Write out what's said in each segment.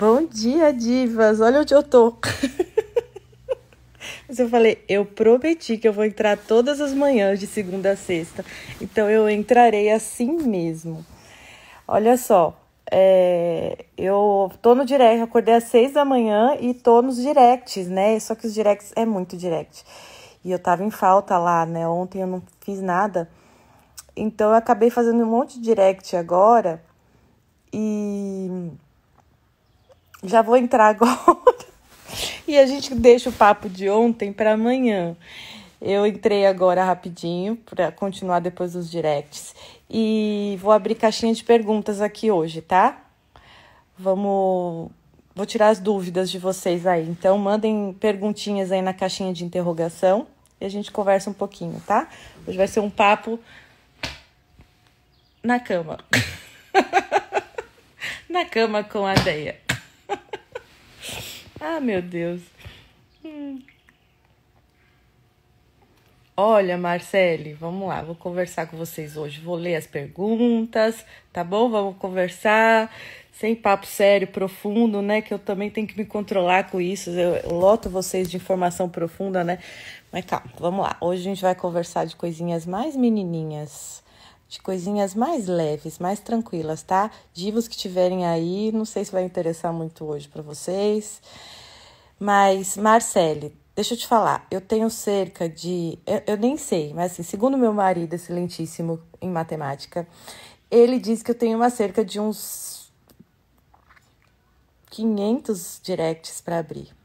Bom dia, divas! Olha onde eu tô. Mas eu falei, eu prometi que eu vou entrar todas as manhãs de segunda a sexta. Então eu entrarei assim mesmo. Olha só, é, eu tô no direct, acordei às seis da manhã e tô nos directs, né? Só que os directs é muito direct. E eu tava em falta lá, né? Ontem eu não fiz nada. Então eu acabei fazendo um monte de direct agora. E já vou entrar agora. e a gente deixa o papo de ontem para amanhã. Eu entrei agora rapidinho para continuar depois dos directs e vou abrir caixinha de perguntas aqui hoje, tá? Vamos vou tirar as dúvidas de vocês aí. Então mandem perguntinhas aí na caixinha de interrogação e a gente conversa um pouquinho, tá? Hoje vai ser um papo na cama. na cama com a Deia. ah, meu Deus. Hum. Olha, Marcele, vamos lá, vou conversar com vocês hoje. Vou ler as perguntas, tá bom? Vamos conversar, sem papo sério, profundo, né? Que eu também tenho que me controlar com isso. Eu loto vocês de informação profunda, né? Mas calma, vamos lá. Hoje a gente vai conversar de coisinhas mais menininhas de coisinhas mais leves, mais tranquilas, tá? Divos que tiverem aí, não sei se vai interessar muito hoje para vocês. Mas, Marcele, deixa eu te falar, eu tenho cerca de. Eu, eu, nem sei, mas assim, segundo meu marido, excelentíssimo em matemática, ele diz que eu tenho uma cerca de uns 500 directs para abrir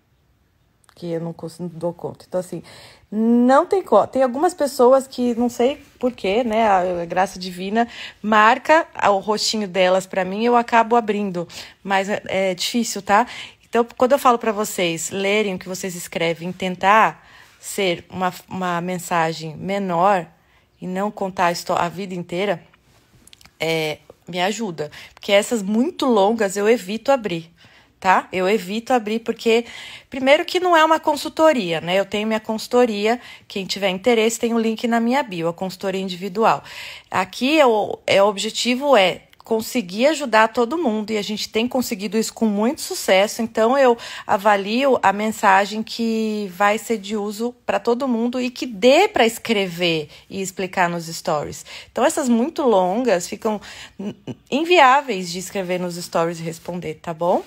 que eu não, consigo, não dou conta. Então, assim, não tem conta. Tem algumas pessoas que, não sei porquê, né, a graça divina marca o rostinho delas para mim eu acabo abrindo. Mas é, é difícil, tá? Então, quando eu falo para vocês lerem o que vocês escrevem, tentar ser uma, uma mensagem menor e não contar a, a vida inteira, é, me ajuda. Porque essas muito longas eu evito abrir tá? Eu evito abrir porque, primeiro, que não é uma consultoria, né? Eu tenho minha consultoria, quem tiver interesse tem o um link na minha bio, a consultoria individual. Aqui o, é, o objetivo é conseguir ajudar todo mundo e a gente tem conseguido isso com muito sucesso. Então eu avalio a mensagem que vai ser de uso para todo mundo e que dê para escrever e explicar nos stories. Então essas muito longas ficam inviáveis de escrever nos stories e responder, tá bom?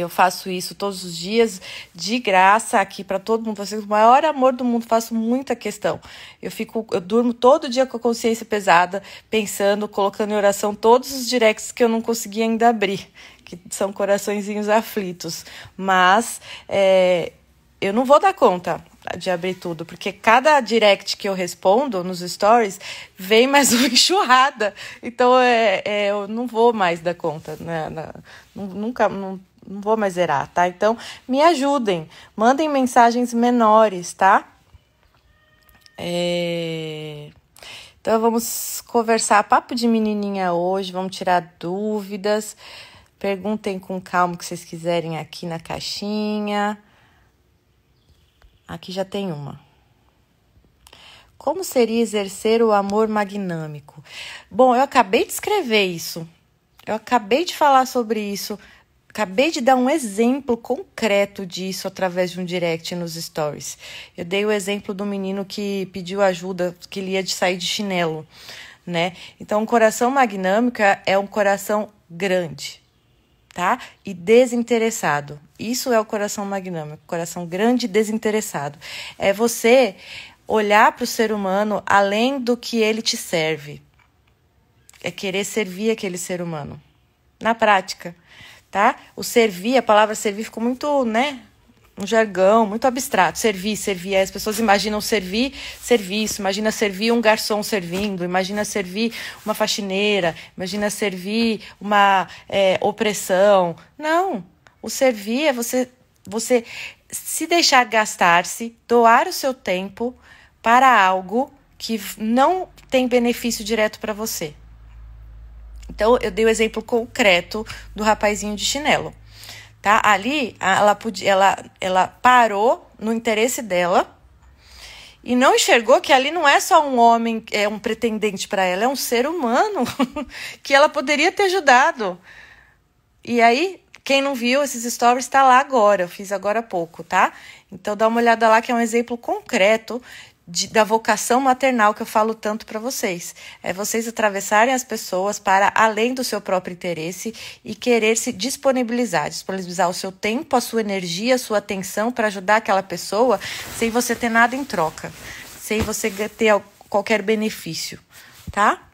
Eu faço isso todos os dias, de graça, aqui para todo mundo. Vocês, o maior amor do mundo, faço muita questão. Eu fico, eu durmo todo dia com a consciência pesada, pensando, colocando em oração todos os directs que eu não consegui ainda abrir, que são coraçõezinhos aflitos. Mas é, eu não vou dar conta de abrir tudo, porque cada direct que eu respondo nos stories vem mais uma enxurrada. Então é, é eu não vou mais dar conta, né? Nunca. Não, não vou mais zerar, tá? Então, me ajudem, mandem mensagens menores, tá? É... Então, vamos conversar papo de menininha hoje, vamos tirar dúvidas. Perguntem com calma o que vocês quiserem aqui na caixinha. Aqui já tem uma. Como seria exercer o amor magnâmico? Bom, eu acabei de escrever isso. Eu acabei de falar sobre isso Acabei de dar um exemplo concreto disso através de um direct nos stories. Eu dei o exemplo do menino que pediu ajuda, que ele ia de sair de chinelo, né? Então, um coração magnâmico é um coração grande, tá? E desinteressado. Isso é o coração magnâmico, coração grande e desinteressado. É você olhar para o ser humano além do que ele te serve. É querer servir aquele ser humano. Na prática tá? O servir, a palavra servir ficou muito, né? Um jargão muito abstrato. Servir, servir. As pessoas imaginam servir serviço, imagina servir um garçom servindo, imagina servir uma faxineira, imagina servir uma é, opressão. Não. O servir é você, você se deixar gastar-se, doar o seu tempo para algo que não tem benefício direto para você. Então, eu dei o exemplo concreto do rapazinho de chinelo. Tá? Ali, ela, podia, ela, ela parou no interesse dela e não enxergou que ali não é só um homem, é um pretendente para ela, é um ser humano que ela poderia ter ajudado. E aí, quem não viu esses stories está lá agora, eu fiz agora há pouco, tá? Então dá uma olhada lá que é um exemplo concreto de, da vocação maternal que eu falo tanto para vocês. É vocês atravessarem as pessoas para além do seu próprio interesse e querer se disponibilizar, disponibilizar o seu tempo, a sua energia, a sua atenção para ajudar aquela pessoa sem você ter nada em troca, sem você ter qualquer benefício, tá?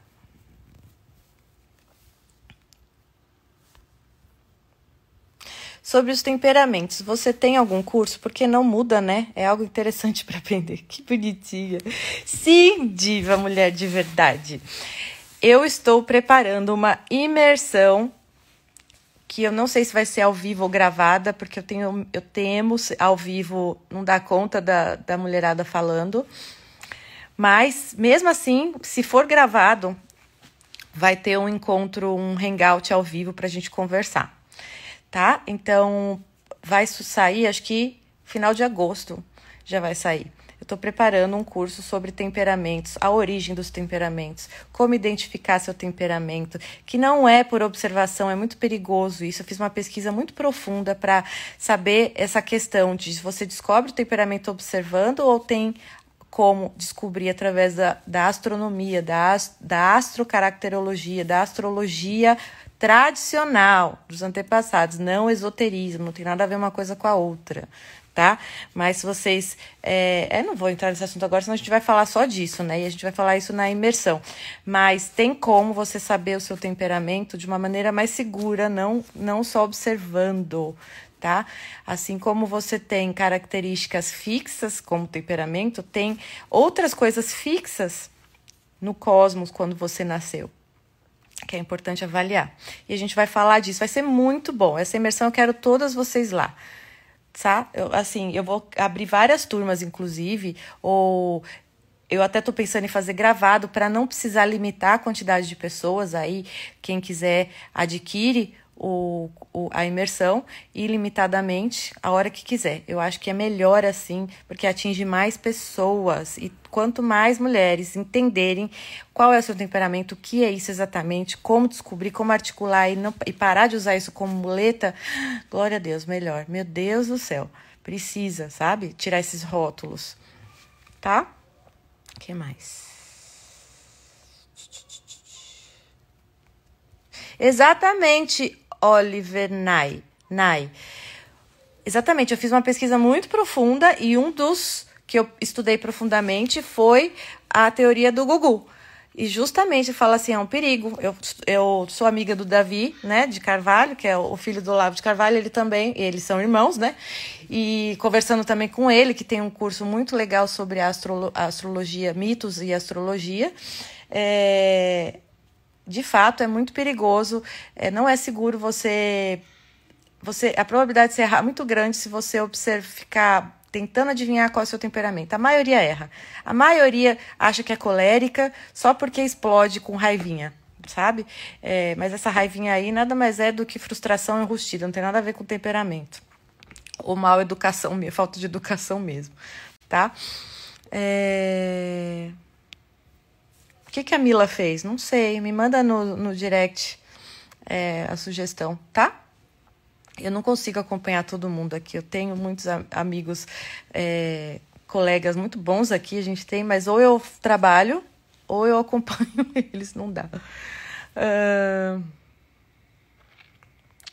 Sobre os temperamentos, você tem algum curso? Porque não muda, né? É algo interessante para aprender. Que bonitinha. Sim, diva, mulher de verdade. Eu estou preparando uma imersão que eu não sei se vai ser ao vivo ou gravada, porque eu tenho eu temo ao vivo não dar conta da, da mulherada falando. Mas mesmo assim, se for gravado, vai ter um encontro, um hangout ao vivo para a gente conversar tá? Então, vai sair, acho que final de agosto já vai sair. Eu estou preparando um curso sobre temperamentos, a origem dos temperamentos, como identificar seu temperamento, que não é por observação, é muito perigoso isso. Eu fiz uma pesquisa muito profunda para saber essa questão de se você descobre o temperamento observando ou tem como descobrir através da, da astronomia, da, da astrocaracterologia, da astrologia tradicional dos antepassados, não esoterismo, não tem nada a ver uma coisa com a outra, tá? Mas se vocês. É, eu não vou entrar nesse assunto agora, senão a gente vai falar só disso, né? E a gente vai falar isso na imersão. Mas tem como você saber o seu temperamento de uma maneira mais segura, não, não só observando. Tá? Assim como você tem características fixas, como temperamento, tem outras coisas fixas no cosmos quando você nasceu que é importante avaliar. E a gente vai falar disso, vai ser muito bom. Essa imersão eu quero todas vocês lá. Tá? Eu, assim, eu vou abrir várias turmas, inclusive, ou eu até estou pensando em fazer gravado para não precisar limitar a quantidade de pessoas. Aí, quem quiser adquire o, o, a imersão ilimitadamente a hora que quiser. Eu acho que é melhor assim, porque atinge mais pessoas e quanto mais mulheres entenderem qual é o seu temperamento, o que é isso exatamente, como descobrir, como articular e, não, e parar de usar isso como muleta, glória a Deus, melhor. Meu Deus do céu, precisa, sabe? Tirar esses rótulos, tá? O que mais? Exatamente, Oliver Nye. Nye. Exatamente, eu fiz uma pesquisa muito profunda e um dos que eu estudei profundamente foi a teoria do Gugu. E justamente fala assim, é um perigo. Eu, eu sou amiga do Davi, né, de Carvalho, que é o filho do Olavo de Carvalho, ele também, eles são irmãos, né? E conversando também com ele, que tem um curso muito legal sobre astro, astrologia, mitos e astrologia. É, de fato é muito perigoso, é, não é seguro você você a probabilidade de você errar é muito grande se você observar ficar tentando adivinhar qual é o seu temperamento. A maioria erra. A maioria acha que é colérica só porque explode com raivinha, sabe? É, mas essa raivinha aí nada mais é do que frustração enrustida, não tem nada a ver com temperamento. Ou mal educação, falta de educação mesmo, tá? É que, que a Mila fez? Não sei. Me manda no, no direct é, a sugestão, tá? Eu não consigo acompanhar todo mundo aqui. Eu tenho muitos amigos, é, colegas muito bons aqui. A gente tem, mas ou eu trabalho ou eu acompanho eles. Não dá. Uh,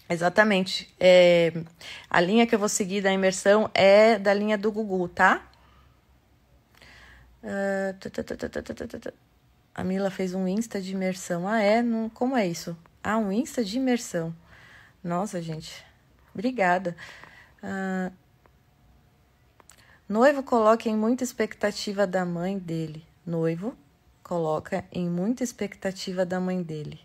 exatamente. É, a linha que eu vou seguir da imersão é da linha do Google, tá? Uh, a Mila fez um Insta de imersão. Ah, é? Não, como é isso? Ah, um Insta de imersão. Nossa, gente. Obrigada. Ah, noivo coloca em muita expectativa da mãe dele. Noivo coloca em muita expectativa da mãe dele.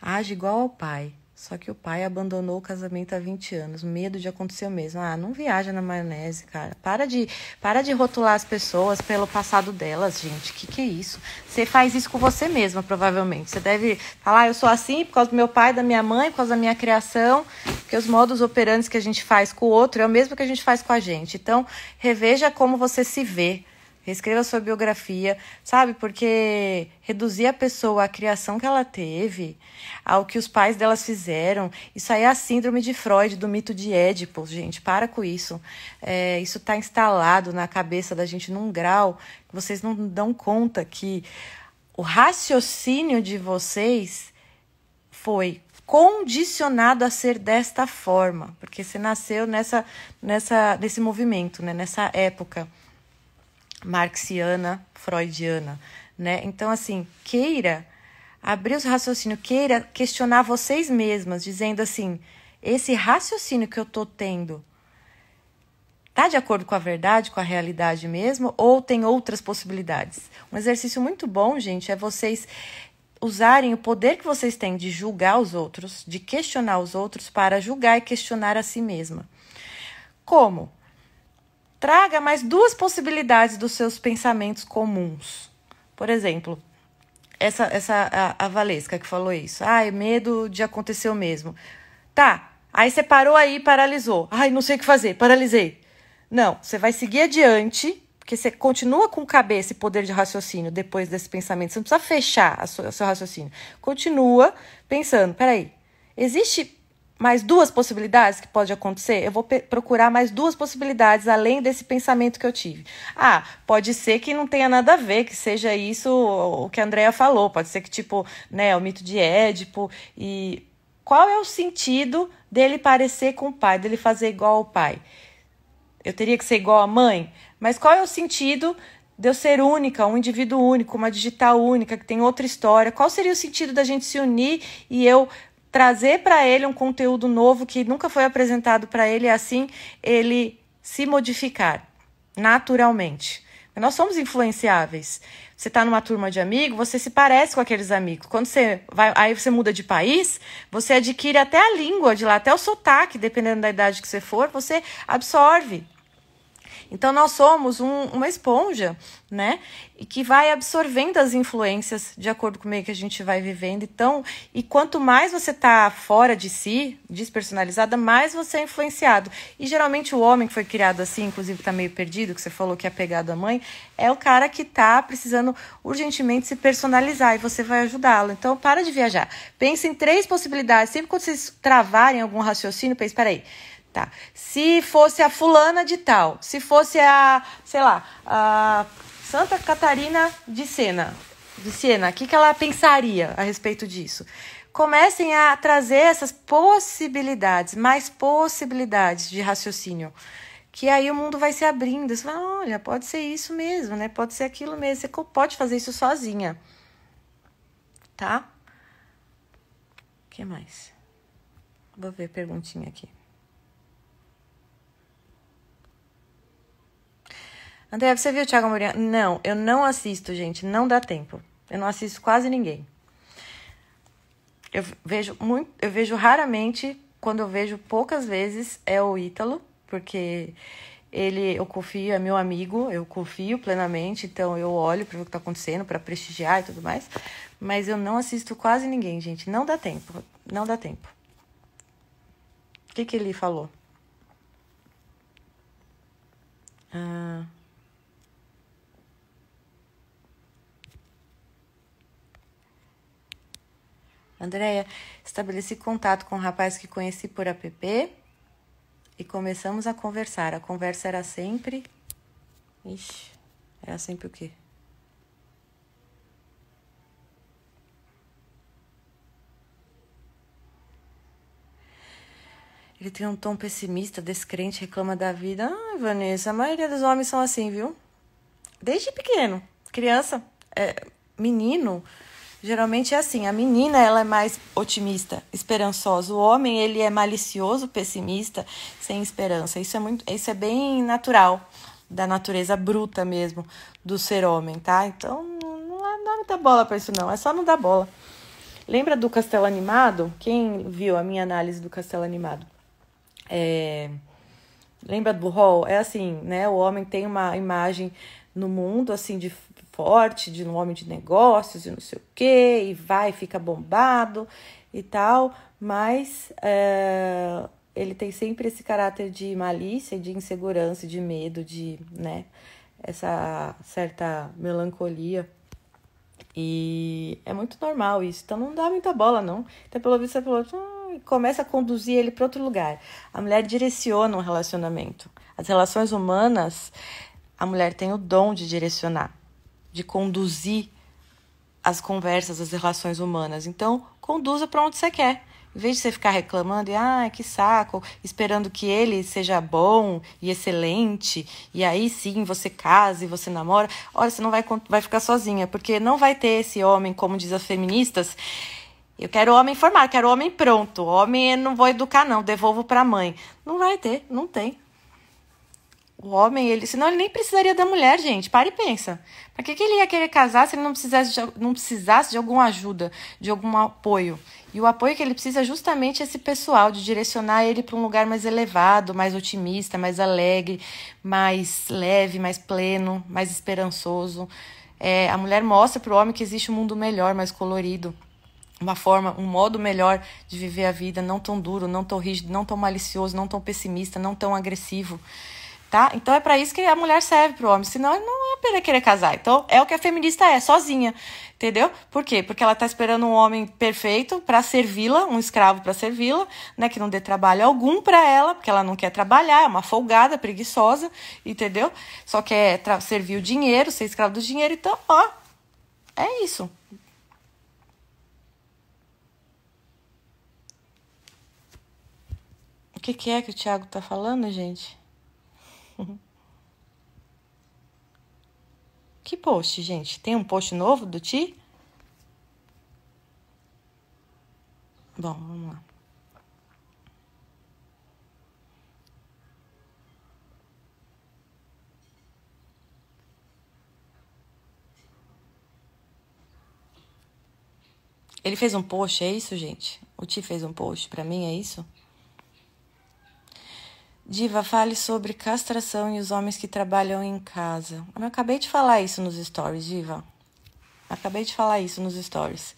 Age igual ao pai. Só que o pai abandonou o casamento há 20 anos. Medo de acontecer o mesmo. Ah, não viaja na maionese, cara. Para de, para de rotular as pessoas pelo passado delas, gente. Que que é isso? Você faz isso com você mesma, provavelmente. Você deve falar, ah, eu sou assim por causa do meu pai, da minha mãe, por causa da minha criação. Porque os modos operantes que a gente faz com o outro é o mesmo que a gente faz com a gente. Então, reveja como você se vê reescreva sua biografia, sabe? Porque reduzir a pessoa à criação que ela teve, ao que os pais delas fizeram, isso aí é a síndrome de Freud, do mito de Édipo, gente. Para com isso. É, isso está instalado na cabeça da gente num grau que vocês não dão conta que o raciocínio de vocês foi condicionado a ser desta forma, porque você nasceu nessa, nessa, nesse movimento, né? nessa época marxiana, freudiana, né? Então, assim, queira abrir os raciocínios, queira questionar vocês mesmas, dizendo assim: esse raciocínio que eu tô tendo tá de acordo com a verdade, com a realidade mesmo, ou tem outras possibilidades? Um exercício muito bom, gente, é vocês usarem o poder que vocês têm de julgar os outros, de questionar os outros para julgar e questionar a si mesma. Como? Traga mais duas possibilidades dos seus pensamentos comuns. Por exemplo, essa, essa a, a Valesca que falou isso. Ai, medo de acontecer o mesmo. Tá, aí você parou aí e paralisou. Ai, não sei o que fazer, paralisei. Não, você vai seguir adiante, porque você continua com cabeça e poder de raciocínio depois desse pensamento. Você não precisa fechar o seu raciocínio. Continua pensando, peraí, existe mais duas possibilidades que pode acontecer, eu vou procurar mais duas possibilidades além desse pensamento que eu tive. Ah, pode ser que não tenha nada a ver, que seja isso o que a Andrea falou, pode ser que tipo, né, o mito de Édipo e qual é o sentido dele parecer com o pai, dele fazer igual ao pai? Eu teria que ser igual à mãe? Mas qual é o sentido de eu ser única, um indivíduo único, uma digital única, que tem outra história? Qual seria o sentido da gente se unir e eu trazer para ele um conteúdo novo que nunca foi apresentado para ele e assim ele se modificar naturalmente. Nós somos influenciáveis. Você está numa turma de amigos, você se parece com aqueles amigos. Quando você vai, aí você muda de país, você adquire até a língua de lá, até o sotaque, dependendo da idade que você for, você absorve. Então, nós somos um, uma esponja, né? E que vai absorvendo as influências de acordo com o meio que a gente vai vivendo. Então, e quanto mais você tá fora de si, despersonalizada, mais você é influenciado. E geralmente o homem que foi criado assim, inclusive tá meio perdido, que você falou que é apegado à mãe, é o cara que tá precisando urgentemente se personalizar e você vai ajudá-lo. Então, para de viajar. Pense em três possibilidades. Sempre quando vocês travarem algum raciocínio, pense, peraí, Tá. Se fosse a fulana de tal, se fosse a, sei lá, a Santa Catarina de Sena, de Siena, o que, que ela pensaria a respeito disso? Comecem a trazer essas possibilidades, mais possibilidades de raciocínio. Que aí o mundo vai se abrindo. Você fala, olha, pode ser isso mesmo, né? Pode ser aquilo mesmo. Você pode fazer isso sozinha. Tá? O que mais? Vou ver a perguntinha aqui. André, você viu o Thiago Morinha? Não, eu não assisto, gente. Não dá tempo. Eu não assisto quase ninguém. Eu vejo muito, eu vejo raramente, quando eu vejo poucas vezes, é o Ítalo, porque ele, eu confio, é meu amigo, eu confio plenamente, então eu olho para o que está acontecendo, para prestigiar e tudo mais. Mas eu não assisto quase ninguém, gente. Não dá tempo. Não dá tempo. O que, que ele falou? Ah. Andréia, estabeleci contato com um rapaz que conheci por app e começamos a conversar. A conversa era sempre. Ixi, era sempre o quê? Ele tem um tom pessimista, descrente, reclama da vida. Ah, Vanessa, a maioria dos homens são assim, viu? Desde pequeno. Criança, é, menino, Geralmente é assim, a menina ela é mais otimista, esperançosa. O homem ele é malicioso, pessimista, sem esperança. Isso é muito, isso é bem natural da natureza bruta mesmo do ser homem, tá? Então não dá muita bola para isso não, é só não dar bola. Lembra do Castelo Animado? Quem viu a minha análise do Castelo Animado? É... Lembra do Hall? É assim, né? O homem tem uma imagem no mundo assim de forte, de um homem de negócios e não sei o que, e vai, fica bombado e tal, mas é, ele tem sempre esse caráter de malícia, de insegurança, de medo, de, né, essa certa melancolia. E é muito normal isso. Então não dá muita bola, não. Então, pelo visto, você falou, hum, começa a conduzir ele para outro lugar. A mulher direciona um relacionamento. As relações humanas, a mulher tem o dom de direcionar, de conduzir as conversas, as relações humanas. Então, conduza para onde você quer. Em vez de você ficar reclamando e, ah, que saco, esperando que ele seja bom e excelente, e aí sim você casa e você namora, olha, você não vai, vai ficar sozinha, porque não vai ter esse homem, como diz as feministas. Eu quero homem formado, quero homem pronto. Homem não vou educar, não, devolvo para a mãe. Não vai ter, não tem. O homem, ele, senão ele nem precisaria da mulher, gente. Para e pensa. Para que, que ele ia querer casar se ele não precisasse, de, não precisasse de alguma ajuda, de algum apoio? E o apoio que ele precisa é justamente esse pessoal, de direcionar ele para um lugar mais elevado, mais otimista, mais alegre, mais leve, mais pleno, mais esperançoso. É, a mulher mostra para o homem que existe um mundo melhor, mais colorido, uma forma, um modo melhor de viver a vida, não tão duro, não tão rígido, não tão malicioso, não tão pessimista, não tão agressivo tá? Então é para isso que a mulher serve pro homem, senão ele não é querer casar. Então é o que a feminista é, sozinha, entendeu? Por quê? Porque ela tá esperando um homem perfeito para servi-la, um escravo para servi-la, né, que não dê trabalho algum para ela, porque ela não quer trabalhar, é uma folgada, preguiçosa, entendeu? Só quer servir o dinheiro, ser escravo do dinheiro, então, ó, é isso. O que, que é que o Thiago tá falando, gente? Que post, gente? Tem um post novo do Ti? Bom, vamos lá. Ele fez um post, é isso, gente? O Ti fez um post para mim, é isso? Diva, fale sobre castração e os homens que trabalham em casa. Eu acabei de falar isso nos stories, Diva. Acabei de falar isso nos stories.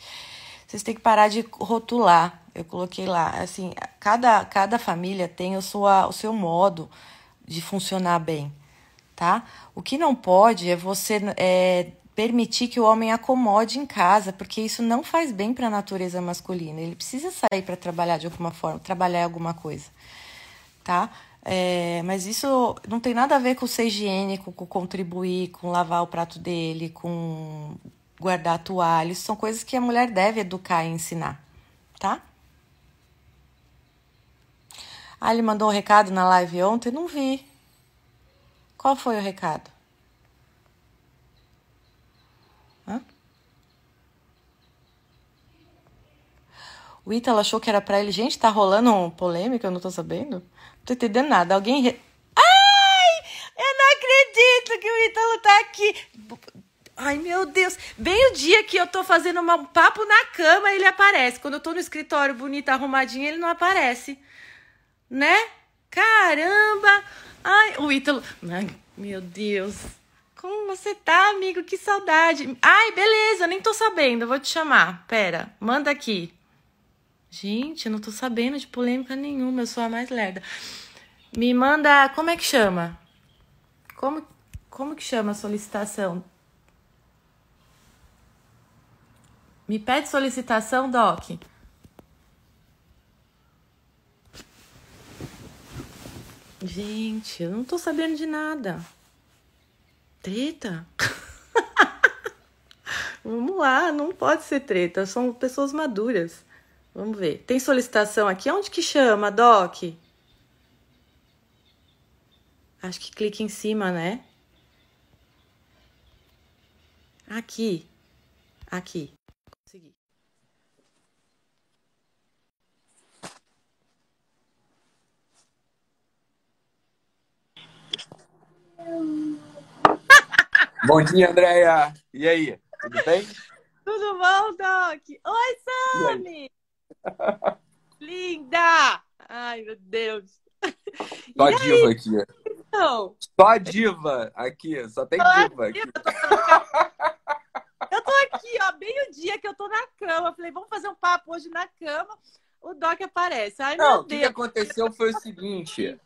Vocês têm que parar de rotular. Eu coloquei lá, assim, cada, cada família tem o, sua, o seu modo de funcionar bem, tá? O que não pode é você é, permitir que o homem acomode em casa, porque isso não faz bem para a natureza masculina. Ele precisa sair para trabalhar de alguma forma, trabalhar alguma coisa, tá? É, mas isso não tem nada a ver com ser higiênico, com contribuir, com lavar o prato dele, com guardar a toalha. Isso são coisas que a mulher deve educar e ensinar, tá? Ah, ele mandou um recado na live ontem? Não vi. Qual foi o recado? Hã? O Ítalo achou que era pra ele. Gente, tá rolando polêmica, eu não tô sabendo. Tô entendendo nada. Alguém. Re... Ai! Eu não acredito que o Ítalo tá aqui. Ai, meu Deus. Bem o dia que eu tô fazendo um papo na cama, ele aparece. Quando eu tô no escritório bonito, arrumadinho, ele não aparece. Né? Caramba! Ai, o Ítalo. Ai, meu Deus. Como você tá, amigo? Que saudade. Ai, beleza, nem tô sabendo. vou te chamar. Pera, manda aqui. Gente, eu não tô sabendo de polêmica nenhuma, eu sou a mais lerda. Me manda, como é que chama? Como, como que chama a solicitação? Me pede solicitação, Doc. Gente, eu não tô sabendo de nada. Treta? Vamos lá, não pode ser treta, são pessoas maduras. Vamos ver. Tem solicitação aqui? Onde que chama, Doc? Acho que clica em cima, né? Aqui. Aqui. Consegui. Bom dia, Andréia. E aí? Tudo bem? Tudo bom, Doc? Oi, Sami! Linda! Ai, meu Deus. Só e diva aí? aqui. Então? Só diva aqui. Só tem Só diva aqui. Eu tô aqui, ó, bem o dia que eu tô na cama. Falei, vamos fazer um papo hoje na cama. O Doc aparece. Ai, Não, o que, que, aconteceu foi o seguinte.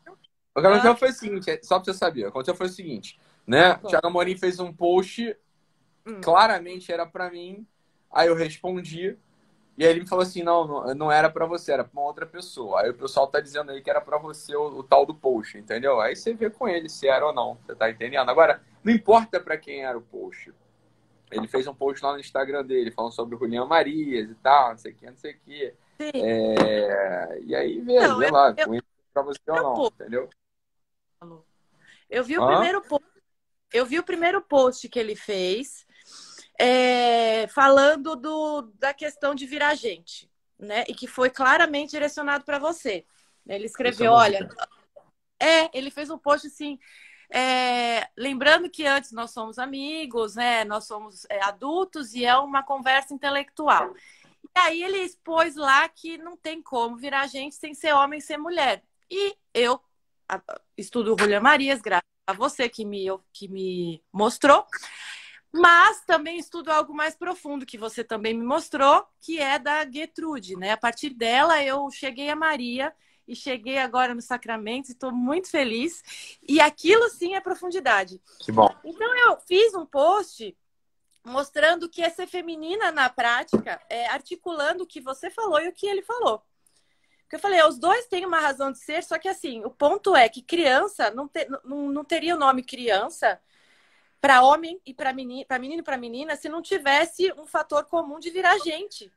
O que aconteceu ah. foi o seguinte, só pra você saber, o que aconteceu foi o seguinte. né? Ah, Thiago Amorim fez um post, hum. claramente era para mim. Aí eu respondi. E aí ele me falou assim: não, não, não era para você, era pra uma outra pessoa. Aí o pessoal tá dizendo aí que era para você o, o, tal do post, entendeu? Aí você vê com ele se era ou não, você tá entendendo? Agora, não importa para quem era o post. Ele fez um post lá no Instagram dele, falando sobre o Julião Marias e tal, não sei o que, não sei o que. É... E aí vê, não, vê eu, lá, eu, com isso pra você ou não, entendeu? Eu vi o Hã? primeiro post eu vi o primeiro post que ele fez é, falando do, da questão de virar gente, né? E que foi claramente direcionado para você. Ele escreveu, olha, é, ele fez um post assim, é, lembrando que antes nós somos amigos, né? Nós somos é, adultos e é uma conversa intelectual. E aí ele expôs lá que não tem como virar gente sem ser homem, sem ser mulher. E eu estudo Julia Marias, graças a você que me, que me mostrou. Mas também estudo algo mais profundo que você também me mostrou, que é da Gertrude, né? A partir dela eu cheguei a Maria e cheguei agora no Sacramento, estou muito feliz. E aquilo sim é profundidade. Que bom. Então eu fiz um post mostrando que é ser feminina na prática, é, articulando o que você falou e o que ele falou. Porque eu falei, os dois têm uma razão de ser, só que assim, o ponto é que criança não, te, não, não teria o nome criança para homem e para menino, para menino e para menina se não tivesse um fator comum de virar gente.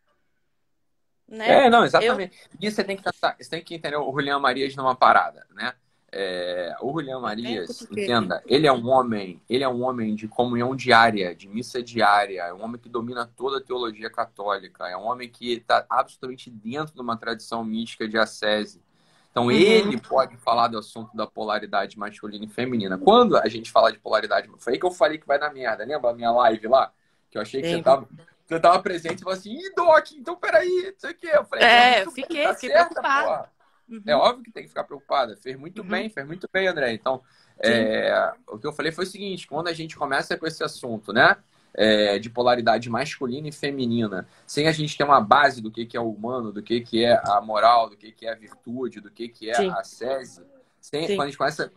Né? É, não, exatamente. Eu... E você tem que você tem que entender o Julião Marias numa parada, né? É, o Julião Marias, entenda, ele é um homem, ele é um homem de comunhão diária, de missa diária, é um homem que domina toda a teologia católica, é um homem que está absolutamente dentro de uma tradição mística de ascese. Então uhum. ele pode falar do assunto da polaridade masculina e feminina. Quando a gente fala de polaridade, foi aí que eu falei que vai dar merda, lembra a minha live lá? Que eu achei que Sim. você tava, você tava presente e falou assim, ih, Doc, então peraí, não sei o quê. Eu falei, é, eu fiquei, tá fiquei preocupada. Uhum. É óbvio que tem que ficar preocupada. Fez muito uhum. bem, fez muito bem, André. Então, é, o que eu falei foi o seguinte: quando a gente começa com esse assunto, né? É, de polaridade masculina e feminina, sem a gente ter uma base do que, que é o humano, do que, que é a moral, do que, que é a virtude, do que, que é Sim. a sese, sem, quando a gente começa.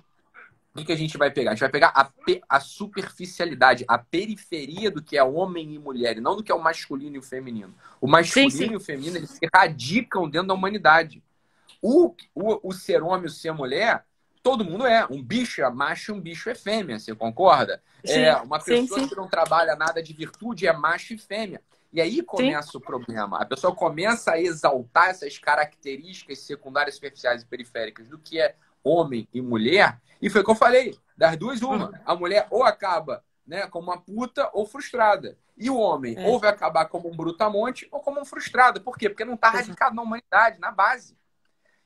O que, que a gente vai pegar? A gente vai pegar a, a superficialidade, a periferia do que é homem e mulher, e não do que é o masculino e o feminino. O masculino sim, sim. e o feminino eles se radicam dentro da humanidade. O, o, o ser homem, o ser mulher, todo mundo é. Um bicho é macho e um bicho é fêmea, você concorda? Sim, é Uma pessoa sim, sim. que não trabalha nada de virtude é macho e fêmea. E aí começa o problema. A pessoa começa a exaltar essas características secundárias, superficiais e periféricas do que é homem e mulher. E foi o que eu falei. Das duas, uma. Uhum. A mulher ou acaba né, como uma puta ou frustrada. E o homem é. ou vai acabar como um brutamonte ou como um frustrado. Por quê? Porque não está radicado na humanidade, na base.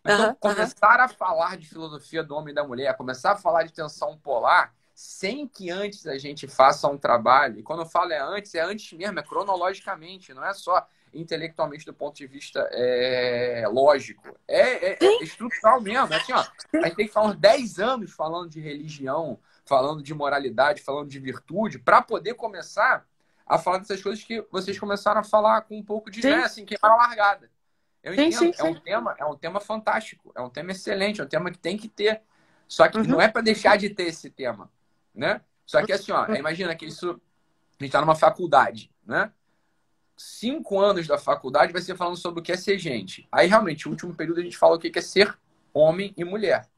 Então, uhum, começar uhum. a falar de filosofia do homem e da mulher, começar a falar de tensão polar, sem que antes a gente faça um trabalho, e quando eu falo é antes, é antes mesmo, é cronologicamente, não é só intelectualmente do ponto de vista é, lógico. É, é, é, estrutural mesmo. É assim, ó, a gente tem que falar uns 10 anos falando de religião, falando de moralidade, falando de virtude, para poder começar a falar dessas coisas que vocês começaram a falar com um pouco de, né, assim, queimar a largada. Eu sim, entendo, sim, sim. é um tema, é um tema fantástico, é um tema excelente, é um tema que tem que ter. Só que uhum. não é para deixar de ter esse tema, né? Só que assim, ó, uhum. imagina que isso a gente está numa faculdade, né? Cinco anos da faculdade vai ser falando sobre o que é ser gente. Aí realmente, o último período a gente fala o que é ser homem e mulher,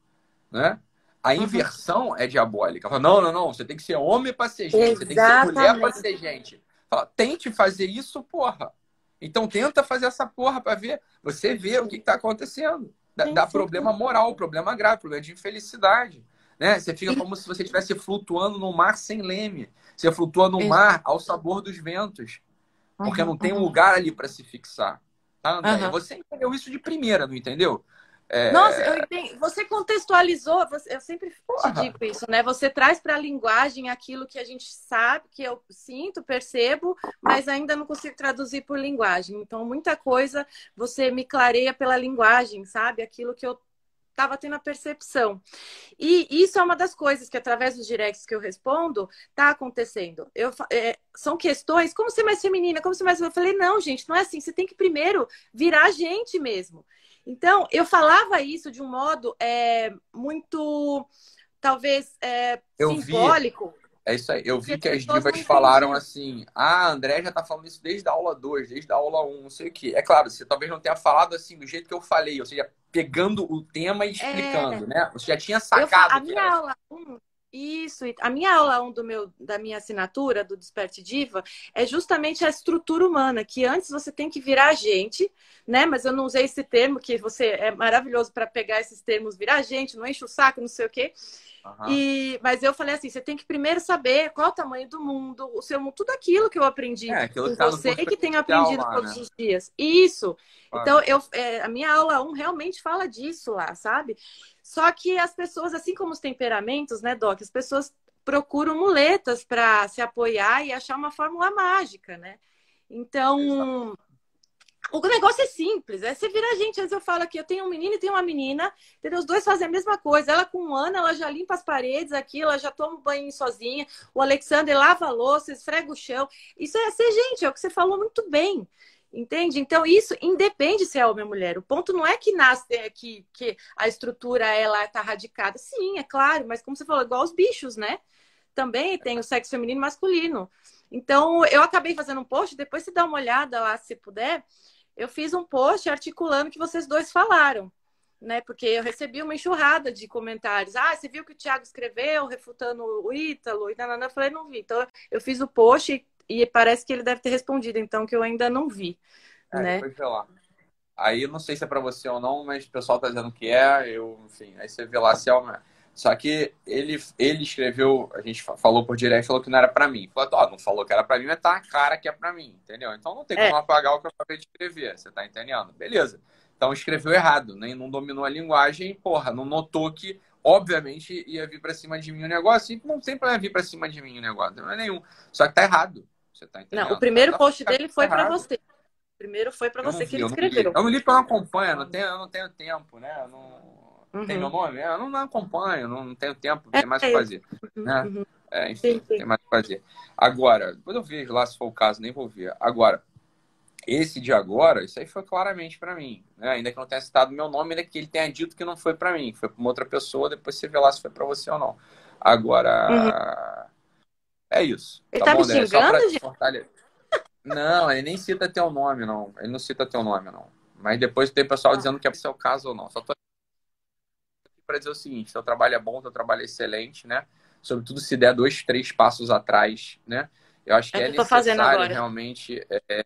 né? A uhum. inversão uhum. é diabólica. Fala, não, não, não, você tem que ser homem para ser gente, Exatamente. você tem que ser mulher para ser gente. Fala, tente fazer isso, porra. Então tenta fazer essa porra para ver, você vê o que está acontecendo. Dá, dá problema moral, problema grave, problema de infelicidade. Né? Você fica como se você estivesse flutuando no mar sem leme. Você flutua no mar ao sabor dos ventos. Porque não tem um lugar ali para se fixar. Tá, André? Você entendeu isso de primeira, não entendeu? É... Nossa, eu entendi. Você contextualizou, eu sempre Porra. te digo isso, né? Você traz para a linguagem aquilo que a gente sabe, que eu sinto, percebo, mas ainda não consigo traduzir por linguagem. Então, muita coisa você me clareia pela linguagem, sabe? Aquilo que eu estava tendo a percepção. E isso é uma das coisas que, através dos directs que eu respondo, está acontecendo. Eu, é, são questões, como ser mais feminina, como ser mais. Eu falei, não, gente, não é assim. Você tem que primeiro virar gente mesmo. Então, eu falava isso de um modo é, muito, talvez, é, simbólico. É isso aí. Eu vi que as divas falaram assim: ah, a André já tá falando isso desde a aula 2, desde a aula 1, um, não sei o quê. É claro, você talvez não tenha falado assim do jeito que eu falei, ou seja, pegando o tema e explicando, é... né? Você já tinha sacado. Eu, a minha aula 1, um, isso, a minha aula 1 um do meu, da minha assinatura, do Desperte Diva, é justamente a estrutura humana, que antes você tem que virar gente, né? Mas eu não usei esse termo, que você é maravilhoso para pegar esses termos, virar gente, não enche o saco, não sei o quê. Uhum. E, mas eu falei assim: você tem que primeiro saber qual é o tamanho do mundo, o seu mundo, tudo aquilo que eu aprendi é, com tá você que tenho aprendido lá, todos né? os dias. Isso. Então, eu, é, a minha aula 1 realmente fala disso lá, sabe? Só que as pessoas, assim como os temperamentos, né, Doc, as pessoas procuram muletas para se apoiar e achar uma fórmula mágica, né? Então. O negócio é simples, é você vira gente. Às vezes eu falo aqui, eu tenho um menino e tenho uma menina, entendeu? Os dois fazem a mesma coisa. Ela com um ano, ela já limpa as paredes aqui, ela já toma um banho sozinha. O Alexander lava a louça, esfrega o chão. Isso é ser gente, é o que você falou muito bem. Entende? Então, isso independe se é homem ou mulher. O ponto não é que nasce, é que, que a estrutura ela tá radicada. Sim, é claro, mas como você falou, igual os bichos, né? Também tem o sexo feminino e masculino. Então, eu acabei fazendo um post, depois você dá uma olhada lá, se puder eu fiz um post articulando o que vocês dois falaram, né? Porque eu recebi uma enxurrada de comentários. Ah, você viu que o Thiago escreveu, refutando o Ítalo? E nanana. eu falei, não vi. Então, eu fiz o post e, parece que ele deve ter respondido, então, que eu ainda não vi. É, né? Depois lá. Aí, eu não sei se é para você ou não, mas o pessoal tá dizendo que é. Eu, enfim, aí você vê lá se é uma... Só que ele, ele escreveu, a gente falou por direto, falou que não era para mim. Falou, ó, não falou que era para mim, mas tá a cara que é para mim, entendeu? Então não tem como é. apagar o que eu acabei de escrever, você tá entendendo? Beleza. Então escreveu errado, nem não dominou a linguagem, porra, não notou que, obviamente, ia vir para cima de mim o negócio, e não sempre ia vir para cima de mim o negócio, não é nenhum. Só que tá errado. Você tá entendendo? Não, o primeiro post dele foi para você. O primeiro foi para você vi, que ele escreveu. Eu não li porque eu não acompanho, eu não tenho, eu não tenho tempo, né? Eu não Uhum. Tem meu nome? Eu não acompanho, não tenho tempo, tem mais o que fazer. Uhum. Né? Uhum. É, enfim, sim, sim. tem mais o que fazer. Agora, depois eu vejo lá se for o caso, nem vou ver. Agora, esse de agora, isso aí foi claramente para mim. Né? Ainda que não tenha citado meu nome, ainda que ele tenha dito que não foi para mim, foi para uma outra pessoa, depois você vê lá se foi para você ou não. Agora, uhum. É isso. Ele tá, tá bom, me xingando, gente? Não, ele nem cita teu nome, não. Ele não cita teu nome, não. Mas depois tem pessoal ah. dizendo que é o caso ou não. Só tô para dizer o seguinte: seu trabalho é bom, seu trabalho é excelente, né? Sobretudo se der dois, três passos atrás, né? Eu acho que é, é necessário realmente é,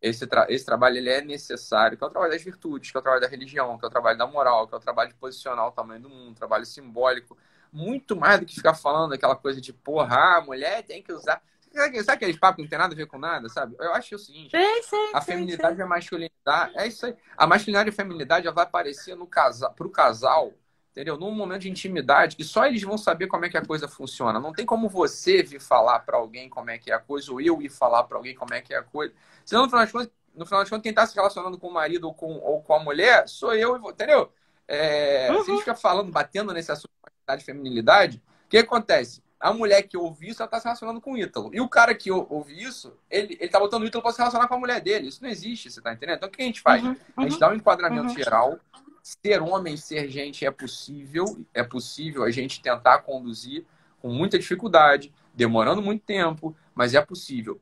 esse, tra esse trabalho ele é necessário, que é o trabalho das virtudes, que é o trabalho da religião, que é o trabalho da moral, que é o trabalho de posicionar o tamanho do mundo, trabalho simbólico, muito mais do que ficar falando aquela coisa de porra, a mulher tem que usar. Sabe, sabe aqueles papos que não tem nada a ver com nada, sabe? Eu acho o seguinte: sim, sim, a feminilidade sim, e a masculinidade, é isso aí. A masculinidade e a feminilidade ela vai aparecer no casal, pro casal entendeu? Num momento de intimidade, que só eles vão saber como é que a coisa funciona. Não tem como você vir falar para alguém como é que é a coisa, ou eu ir falar para alguém como é que é a coisa. Senão, no final das contas, no final das contas quem está se relacionando com o marido ou com, ou com a mulher sou eu, entendeu? É, uhum. Se a gente fica falando, batendo nesse assunto de feminilidade, o que acontece? A mulher que ouve isso, ela tá se relacionando com o Ítalo. E o cara que ouve isso, ele, ele tá botando o Ítalo para se relacionar com a mulher dele. Isso não existe, você tá entendendo? Então o que a gente faz? Uhum. A gente dá um enquadramento uhum. geral, ser homem, ser gente é possível, é possível a gente tentar conduzir com muita dificuldade, demorando muito tempo, mas é possível.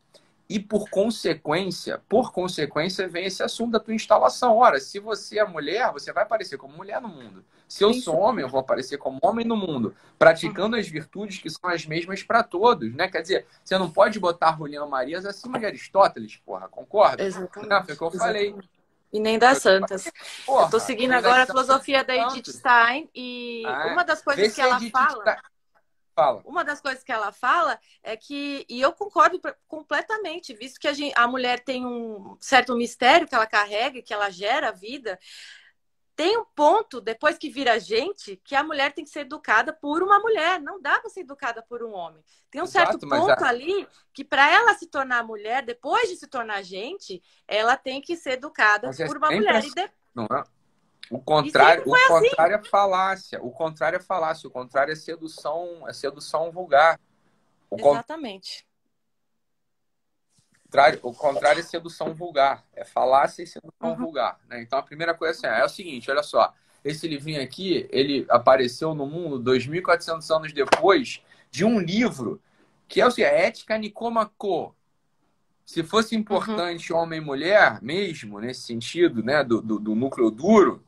E por consequência, por consequência, vem esse assunto da tua instalação. Ora, se você é mulher, você vai aparecer como mulher no mundo. Se eu sou homem, eu vou aparecer como homem no mundo, praticando as virtudes que são as mesmas para todos, né? Quer dizer, você não pode botar Juliana Marias acima de Aristóteles, porra, concorda? Exatamente. Não, foi o que eu Exatamente. falei. E nem das santas. Porra, eu tô seguindo agora a filosofia da Edith Stein e ah, uma das coisas que ela fala. Fala. Uma das coisas que ela fala é que, e eu concordo completamente, visto que a, gente, a mulher tem um certo mistério que ela carrega, que ela gera a vida, tem um ponto, depois que vira gente, que a mulher tem que ser educada por uma mulher. Não dá para ser educada por um homem. Tem um Exato, certo ponto ali que, para ela se tornar mulher, depois de se tornar gente, ela tem que ser educada é por uma mulher. De... Não é? O contrário, o assim. contrário é falácia. O contrário é falácia. O contrário é sedução, é sedução vulgar. O Exatamente contrário, o contrário é sedução vulgar, é falácia e sedução uhum. vulgar. Né? Então a primeira coisa assim, é o seguinte, olha só, esse livrinho aqui, ele apareceu no mundo 2.400 anos depois de um livro que é o seguinte, Ética Nicômaco. Se fosse importante uhum. homem e mulher, mesmo, nesse sentido, né, do, do, do núcleo duro,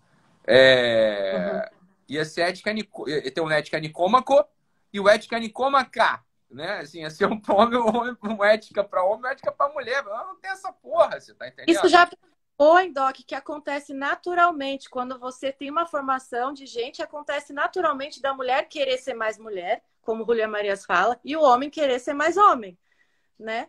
é, uhum. ia ser ética, ia ter um ética nicômaco e o ética nicômaca. Né? Assim, ia ser um homem, um ética para homem, uma ética para mulher. Não tem essa porra, você tá entendendo? Isso já Oi, Doc, que acontece naturalmente. Quando você tem uma formação de gente, acontece naturalmente da mulher querer ser mais mulher, como Julia Marias fala, e o homem querer ser mais homem, né?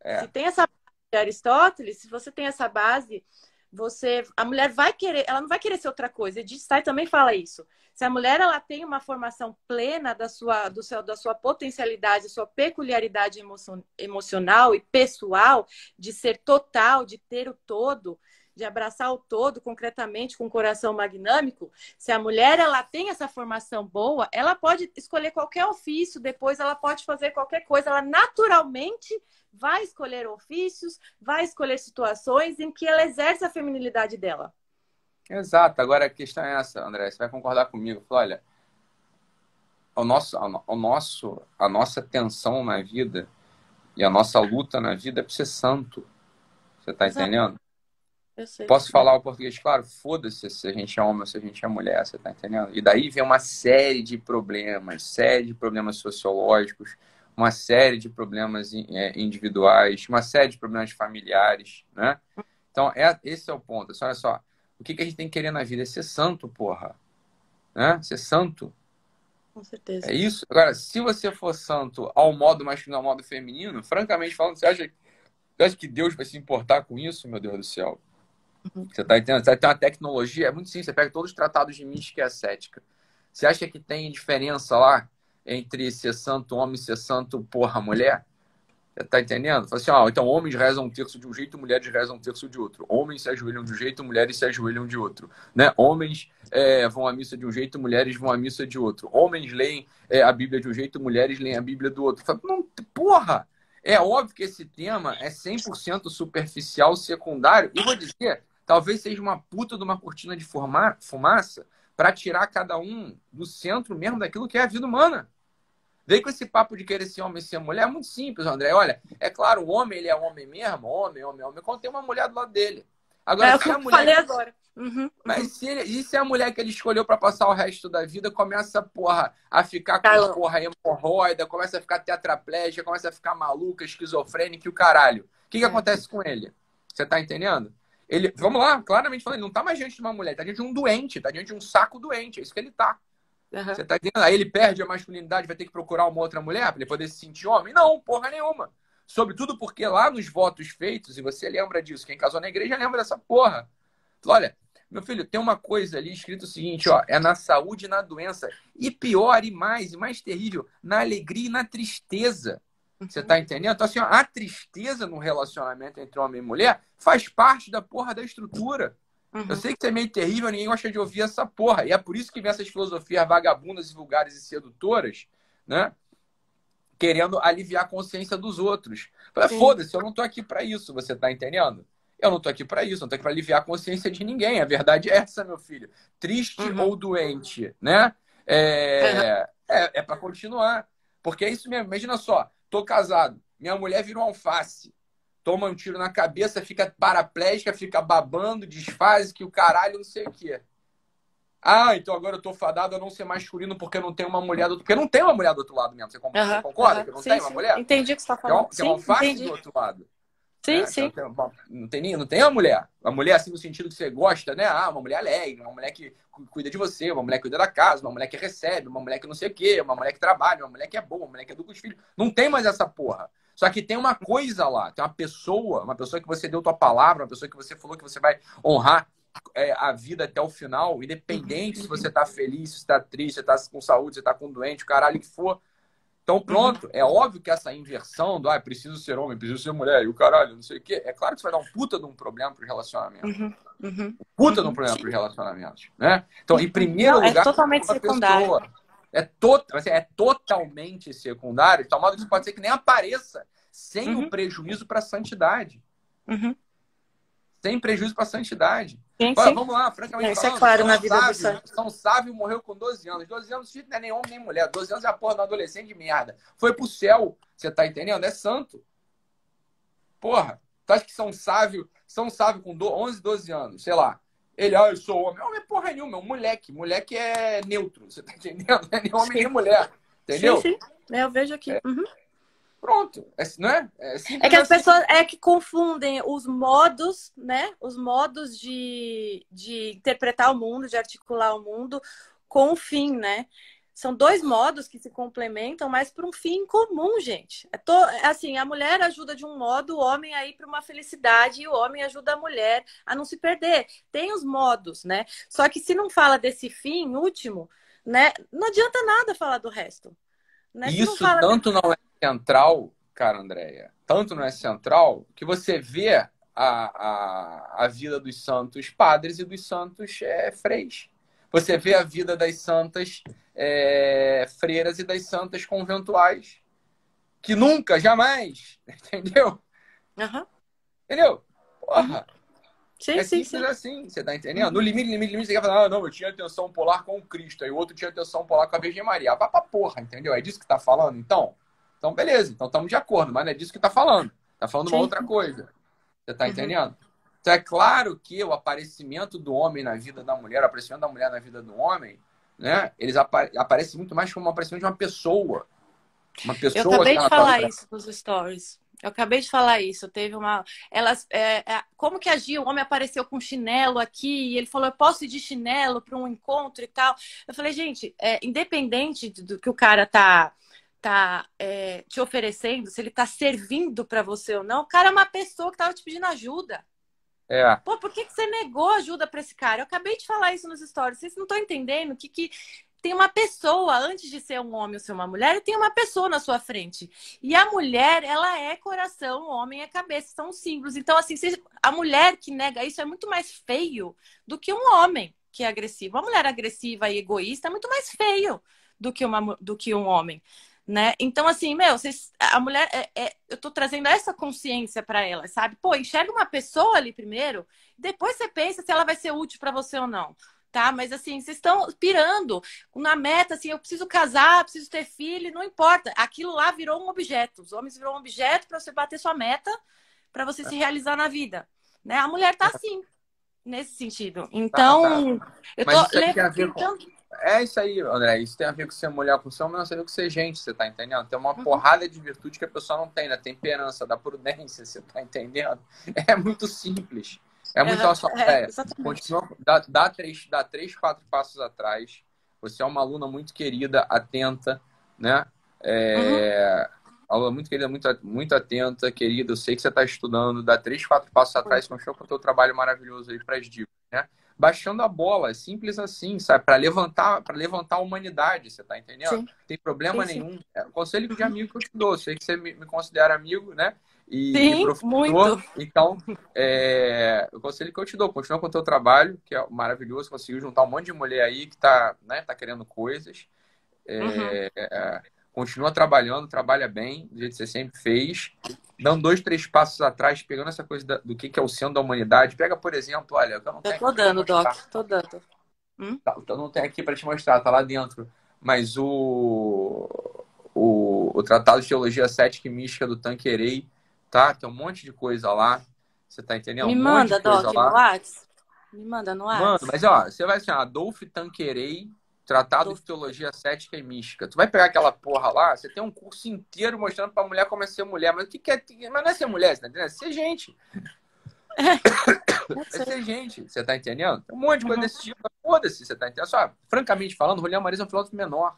É. Se tem essa base de Aristóteles, se você tem essa base, você, a mulher vai querer, ela não vai querer ser outra coisa. Edith Stein também fala isso. Se a mulher ela tem uma formação plena da sua, do seu, da sua potencialidade, sua peculiaridade emocional e pessoal, de ser total, de ter o todo, de abraçar o todo concretamente com o coração magnâmico, se a mulher ela tem essa formação boa, ela pode escolher qualquer ofício, depois ela pode fazer qualquer coisa, ela naturalmente vai escolher ofícios, vai escolher situações em que ela exerce a feminilidade dela. Exato. Agora a questão é essa, André, você vai concordar comigo. Olha, o nosso, o nosso, a nossa tensão na vida e a nossa luta na vida é para ser santo. Você está entendendo? Posso falar o português claro? Foda-se se a gente é homem ou se a gente é mulher, você tá entendendo? E daí vem uma série de problemas, série de problemas sociológicos, uma série de problemas é, individuais, uma série de problemas familiares, né? Então, é, esse é o ponto. Olha só, o que, que a gente tem que querer na vida é ser santo, porra. Né? Ser santo. Com certeza. É isso. Agora, se você for santo ao modo masculino, ao modo feminino, francamente falando, você acha, você acha que Deus vai se importar com isso, meu Deus do céu? Uhum. Você está entendendo? Você tem uma tecnologia, é muito simples. Você pega todos os tratados de mística e ascética. Você acha que tem diferença lá entre ser santo homem e ser santo porra mulher? Tá entendendo? Fala assim, ó, então homens rezam um terço de um jeito, mulheres rezam um terço de outro. Homens se ajoelham de um jeito, mulheres se ajoelham de outro. Né? Homens é, vão à missa de um jeito, mulheres vão à missa de outro. Homens leem é, a Bíblia de um jeito, mulheres leem a Bíblia do outro. Fala, não, porra! É óbvio que esse tema é 100% superficial, secundário. E vou dizer, talvez seja uma puta de uma cortina de fumaça para tirar cada um do centro mesmo daquilo que é a vida humana. Vem com esse papo de querer ser homem e ser mulher, é muito simples, André. Olha, é claro, o homem ele é homem mesmo, homem, homem, homem, quando tem uma mulher do lado dele. Agora, é, se a mulher... falei agora. Uhum, Mas uhum. se ele... e se a mulher que ele escolheu para passar o resto da vida começa, porra, a ficar com Caramba. porra hemorroida, começa a ficar tetraplégica, começa a ficar maluca, esquizofrênica e o caralho. O que, que é. acontece com ele? Você tá entendendo? Ele, vamos lá, claramente falando, ele não tá mais diante de uma mulher, tá diante de um doente, tá diante de um saco doente, é isso que ele tá. Uhum. Você tá entendendo? Aí ele perde a masculinidade, vai ter que procurar uma outra mulher para ele poder se sentir homem? Não, porra nenhuma. Sobretudo porque lá nos votos feitos, e você lembra disso, quem casou na igreja lembra dessa porra. Olha, meu filho, tem uma coisa ali escrito o seguinte, ó, é na saúde e na doença. E pior e mais, e mais terrível, na alegria e na tristeza. Você tá entendendo? Então, assim, ó, a tristeza no relacionamento entre homem e mulher faz parte da porra da estrutura. Uhum. Eu sei que isso é meio terrível, ninguém gosta de ouvir essa porra. E é por isso que vem essas filosofias vagabundas, vulgares e sedutoras, né? Querendo aliviar a consciência dos outros. Foda-se, eu não tô aqui para isso, você tá entendendo? Eu não tô aqui para isso, não tô aqui para aliviar a consciência de ninguém. A verdade é essa, meu filho. Triste uhum. ou doente, né? É, uhum. é, é para continuar. Porque é isso mesmo. Imagina só, Tô casado. Minha mulher vira um alface. Toma um tiro na cabeça, fica paraplégica, fica babando, desfaz que o caralho não sei o quê. Ah, então agora eu tô fadado a não ser masculino porque não tem uma mulher do outro. Porque não tem uma mulher do outro lado mesmo. Você concorda? Uhum, Que não sim, tem uma mulher? Entendi o que você tá falando. Tem, um, tem alface do outro lado. Sim, é, sim. Então, não, tem, não tem uma mulher. Uma mulher, assim, no sentido que você gosta, né? Ah, uma mulher alegre, uma mulher que cuida de você, uma mulher que cuida da casa, uma mulher que recebe, uma mulher que não sei o quê, uma mulher que trabalha, uma mulher que é boa, uma mulher que educa os filhos. Não tem mais essa porra. Só que tem uma coisa lá, tem uma pessoa, uma pessoa que você deu tua palavra, uma pessoa que você falou que você vai honrar é, a vida até o final, independente se você tá feliz, se tá triste, se tá com saúde, se tá com doente, o caralho que for. Então, uhum. pronto, uhum. é óbvio que essa inversão do ah, preciso ser homem, preciso ser mulher, e o caralho, não sei o quê, é claro que isso vai dar um puta de um problema para os relacionamentos. Uhum. Uhum. Puta de um problema para os relacionamentos. Né? Então, em primeiro não, é lugar, é totalmente secundário. Pessoa, é, to assim, é totalmente secundário, de tal modo que isso pode ser que nem apareça sem o uhum. prejuízo para a santidade. Sem prejuízo para a santidade. Sim, Olha, sim. vamos lá, francamente Isso falando, é claro na vida do Sávio, santo. São Sávio morreu com 12 anos. 12 anos não é nem homem nem mulher. 12 anos é a porra do adolescente de merda. Foi pro céu, você tá entendendo? É santo. Porra, tu acha que São Sávio, São Sávio com 11, 12 anos, sei lá. Ele, ah, eu sou homem. Homem é porra nenhuma, é um moleque. Moleque é neutro, você tá entendendo? Não é nem homem Sim. nem mulher. Entendeu? Sim, sim. Eu vejo aqui. Uhum. Pronto. É, não é? É, É que as assim. pessoas é que confundem os modos, né? Os modos de, de interpretar o mundo, de articular o mundo com o fim, né? São dois modos que se complementam, mas para um fim comum, gente. É to... assim, a mulher ajuda de um modo, o homem a ir para uma felicidade e o homem ajuda a mulher a não se perder. Tem os modos, né? Só que se não fala desse fim último, né? Não adianta nada falar do resto. Né? Não Isso fala tanto não é central, cara, Andréia, tanto não é central que você vê a, a, a vida dos santos padres e dos santos é, freis. Você vê a vida das santas é, freiras e das santas conventuais. Que nunca, jamais, entendeu? Aham. Entendeu? Porra, Sim, é sim, simples sim. assim, você tá entendendo? No limite, limite, limite, você quer falar, ah, não, eu tinha atenção polar com o Cristo, aí o outro tinha atenção polar com a Virgem Maria. Vai pra porra, entendeu? É disso que tá falando, então? Então, beleza, então estamos de acordo, mas não é disso que tá falando. Tá falando uma Sim. outra coisa. Você tá Uhum. entendendo? Então, é claro que o aparecimento do homem na vida da mulher, o aparecimento da mulher na vida do homem, né? Eles apa aparecem muito mais como o aparecimento de uma pessoa. Uma pessoa Eu acabei de ela falar tá- isso nos stories. Eu acabei de falar isso. Teve uma. Elas. é, é, como que agia? O homem apareceu com chinelo aqui e ele falou: Eu posso ir de chinelo para um encontro e tal. Eu falei, gente, é, independente do que o cara tá, tá é, te oferecendo, se ele tá servindo para você ou não, o cara é uma pessoa que tava te pedindo ajuda. É, Pô, por que, que você negou ajuda para esse cara? Eu acabei de falar isso nos stories. Vocês não estão entendendo que, que tem uma pessoa, antes de ser um homem ou ser uma mulher, tem uma pessoa na sua frente. E a mulher, ela é coração, o homem é cabeça, são os símbolos. Então, assim, a mulher que nega isso é muito mais feio do que um homem que é agressivo. Uma mulher agressiva e egoísta é muito mais feio do que, uma, do que um homem. Né? Então, assim, meu, vocês, a mulher, é, é- eu tô trazendo essa consciência para ela, sabe? Pô, enxerga uma pessoa ali primeiro, depois você pensa se ela vai ser útil para você ou não, tá? Mas, assim, vocês estão pirando na meta, assim, eu preciso casar, preciso ter filho, não importa. Aquilo lá virou um objeto. Os homens virou um objeto para você bater sua meta, para você se realizar na vida, né? A mulher tá assim, nesse sentido. Então, eu Mas tô isso com- É isso aí, André. Isso tem a ver com ser mulher com ser homem, não tem a ver com ser gente, você tá entendendo? Tem uma Uhum. porrada de virtude que a pessoa não tem, da temperança, da prudência, você tá entendendo? É muito simples. É muito a sua é. Continua, dá, dá, três, dá três, quatro passos atrás. Você é uma aluna muito querida, atenta, né? É, Aluna muito querida, muito, muito atenta, querida. Eu sei que você está estudando. Dá três, quatro passos atrás, continua com o teu trabalho maravilhoso aí para as dicas, né? Baixando a bola, é simples assim, sabe? Para levantar, para levantar a humanidade, você tá entendendo? Sim. Não tem problema Sim, sim. nenhum. É um conselho de amigo que eu te dou. Sei que você me, me considera amigo, né? E, Sim, e muito. Então, é, o conselho que eu te dou, continua com o teu trabalho, que é maravilhoso, conseguiu juntar um monte de mulher aí que tá, né, tá querendo coisas. É, Uhum. é, continua trabalhando, trabalha bem, do jeito que você sempre fez. Dando dois, três passos atrás, pegando essa coisa da- do que, que é o centro da humanidade. Pega, por exemplo, olha, eu não Eu tenho tô pra te dando, Doc, tô dando. Tá, eu não tenho aqui para te mostrar, tá lá dentro. Mas o, o, o Tratado de Teologia Cética e Mística do Tanquerei, tá? Tem um monte de coisa lá. Você tá entendendo? Me um manda, Doc, no Whats. Me manda no Mano, Whats. mas ó, você vai assim, Adolfo Tanquerei, Tratado de Teologia Cética e Mística. Tu vai pegar aquela porra lá, você tem um curso inteiro mostrando pra mulher como é ser mulher. Mas o que, que é. Mas não é ser mulher, você tá entendendo? É ser gente. É sei. ser gente, você tá entendendo? Tem um monte de coisa Uhum. desse tipo. Foda-se, você tá entendendo? Só, francamente falando, o Julião Marisa é um filósofo menor.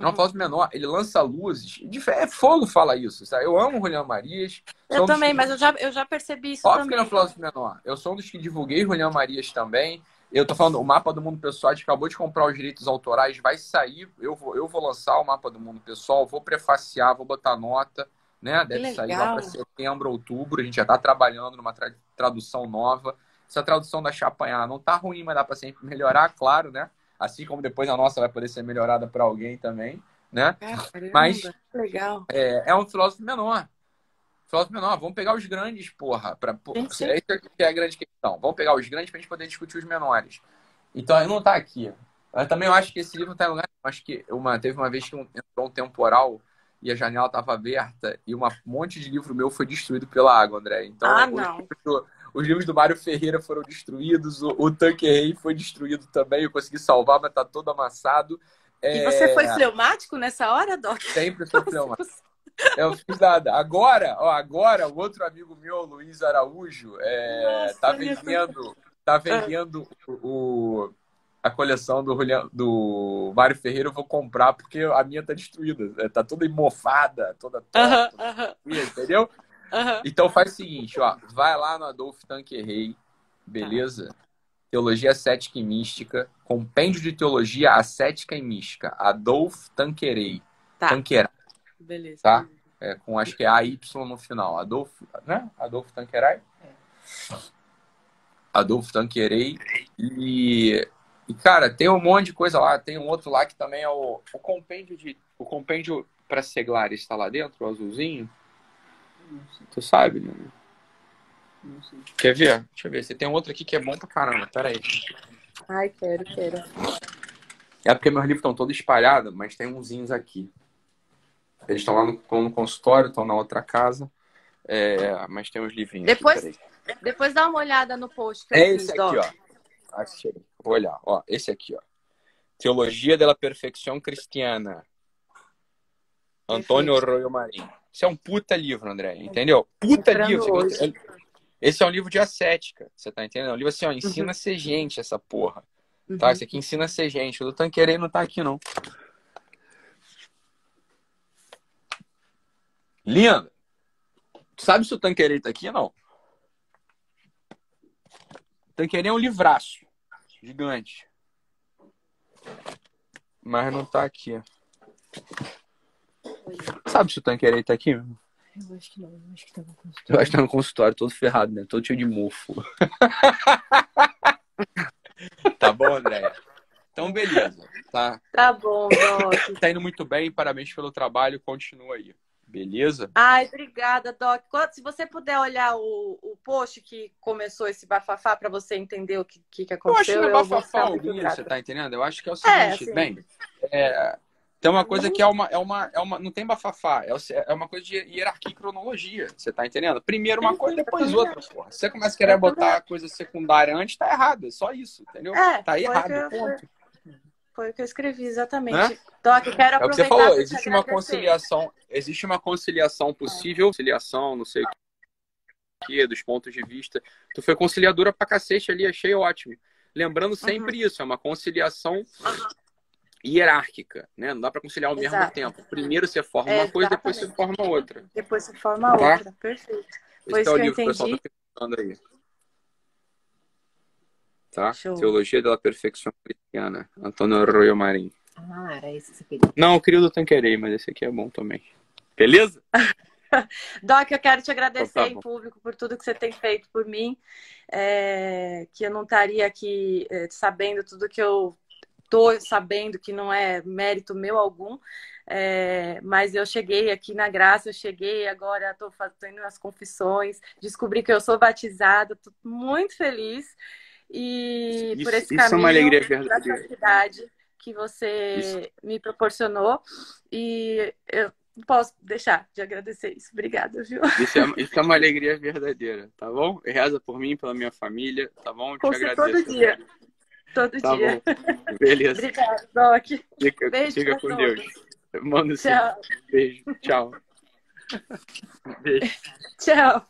Não é um Uhum. filósofo menor. Ele lança luzes. É fogo fala isso. Sabe? Eu amo o Julião Marias. Eu também, que- mas eu já, eu já percebi isso Óbvio que ele é também. filósofo menor. Eu sou um dos que divulguei Julião Marias também. Eu tô falando, o mapa do mundo pessoal, a gente acabou de comprar os direitos autorais, vai sair. Eu vou, eu vou lançar o mapa do mundo pessoal, vou prefaciar, vou botar nota, né? Deve sair lá para setembro, outubro. A gente já tá trabalhando numa tra- tradução nova. Essa tradução da Chapanhar não tá ruim, mas dá para sempre melhorar, claro, né? Assim como depois a nossa vai poder ser melhorada para alguém também, né? Caramba, Mas- legal. É, é um filósofo menor. filósofo menor, vamos pegar os grandes, porra. Pra, porra. Sim, sim. Essa é a grande questão. Vamos pegar os grandes pra gente poder discutir os menores. Então, ele não tá aqui. Mas também eu acho que esse livro tá em lugar. Acho que uma, teve uma vez que entrou um temporal e a janela estava aberta e um monte de livro meu foi destruído pela água, André. Então, ah, os, livros do, os, livros do, Mário Ferreira foram destruídos, o, o Tanque Rei foi destruído também. Eu consegui salvar, mas tá todo amassado. É... E você foi fleumático nessa hora, Doc? Sempre fui fleumático. Eu fiz nada. Agora, ó, agora, o outro amigo meu, Luiz Araújo, é, Nossa, tá vendendo, tá vendendo o, a coleção do, do Mário Ferreira eu vou comprar porque a minha tá destruída. É, tá toda emofada, toda torta, uh -huh, uh -huh. entendeu? Uh -huh. Então faz o seguinte, ó. Vai lá no Adolfo Tanquerrey, beleza? Teologia Cética e Mística, Compêndio de Teologia Ascética e Mística, Adolfo Tanquerey. Tá. Tanqueray. Beleza. Tá? É, com acho que é AY no final. Adolfo, né? Adolfo Tanqueray. É. Adolfo Tanquerey. E e, cara, tem um monte de coisa lá. Tem um outro lá que também é o, o compêndio de. O compêndio para seglar está lá dentro, o azulzinho. Tu sabe, né? Quer ver? Deixa eu ver. Você tem um outro aqui que é bom pra caramba. Pera aí. Ai, quero, quero. É porque meus livros estão todos espalhados, mas tem umzinhos aqui. Eles estão lá no, no consultório, estão na outra casa. É, mas tem uns livrinhos. Depois, aqui, depois dá uma olhada no post. é esse aqui, ó. Achei. Vou olhar. Ó, esse aqui, ó. Teologia da Perfeição Cristiana. Antônio Arroio Marim. Isso é um puta livro, André, entendeu? Puta livro. Esse é um livro de ascética, você tá entendendo? É um livro assim, ó, ensina uhum. a ser gente essa porra. Uhum. Tá? Esse aqui ensina a ser gente. O do Tanquerei não tá aqui, não. Lindo. Sabe se o Tanquerei tá aqui, não? Tanqueray é um livraço. Gigante. Mas não tá aqui. Sabe se o Tanqueray tá aqui? Eu acho que não. Eu acho que tá no consultório. Eu acho que tá no consultório, todo ferrado, né? Todo cheio de mofo. tá bom, André? Então, beleza. Tá, tá bom, Doc. tá indo muito bem, parabéns pelo trabalho, continua aí. Beleza? Ai, obrigada, Doc. Se você puder olhar o, o post que começou esse bafafá para você entender o que, que, aconteceu. Eu acho que não é bafafá algum, você tá entendendo? Eu acho que é o é, seguinte, é, bem, é, tem uma coisa que é uma, é uma, é uma. Não tem bafafá, é, é uma coisa de hierarquia e cronologia. Você tá entendendo? Primeiro uma coisa, depois outra, porra. Se você começa a querer botar a coisa secundária antes, tá errado. É só isso, entendeu? É, tá errado, ponto. Foi o que eu escrevi, exatamente. Doc, quero aproveitar. É o que você falou, existe uma conciliação, existe uma conciliação possível, conciliação, não sei o que, dos pontos de vista. Tu foi conciliadora pra cacete ali, achei ótimo. Lembrando sempre uhum. isso, é uma conciliação uhum. hierárquica, né? Não dá para conciliar ao Exato. mesmo tempo. Primeiro você forma uma coisa, depois você forma outra. Depois você forma tá? outra, perfeito. Esse é o livro que o pessoal tá pensando aí tá? Show. Teologia da Perfeição Cristiana, Antônio Arroyo Marim. Ah, era esse que você queria. Não, eu queria o do Tanquerei, mas esse aqui é bom também. Beleza? Doc, eu quero te agradecer então, tá em público por tudo que você tem feito por mim, é, que eu não estaria aqui é, sabendo tudo que eu estou sabendo, que não é mérito meu algum, é, mas eu cheguei aqui na graça, eu cheguei agora, estou fazendo as confissões, descobri que eu sou batizada, estou muito feliz e isso, por esse caminho, é uma alegria verdadeira. que você isso. me proporcionou. E eu não posso deixar de agradecer isso. Obrigada, viu? Isso é, isso é uma alegria verdadeira, tá bom? Reza por mim, pela minha família, tá bom? te agradeço. Todo dia. Todo tá dia. Bom. Beleza. Obrigada, Doc. Fica, Beijo fica com todos. Deus. Manda tchau. Beijo. Tchau. Beijo. Tchau.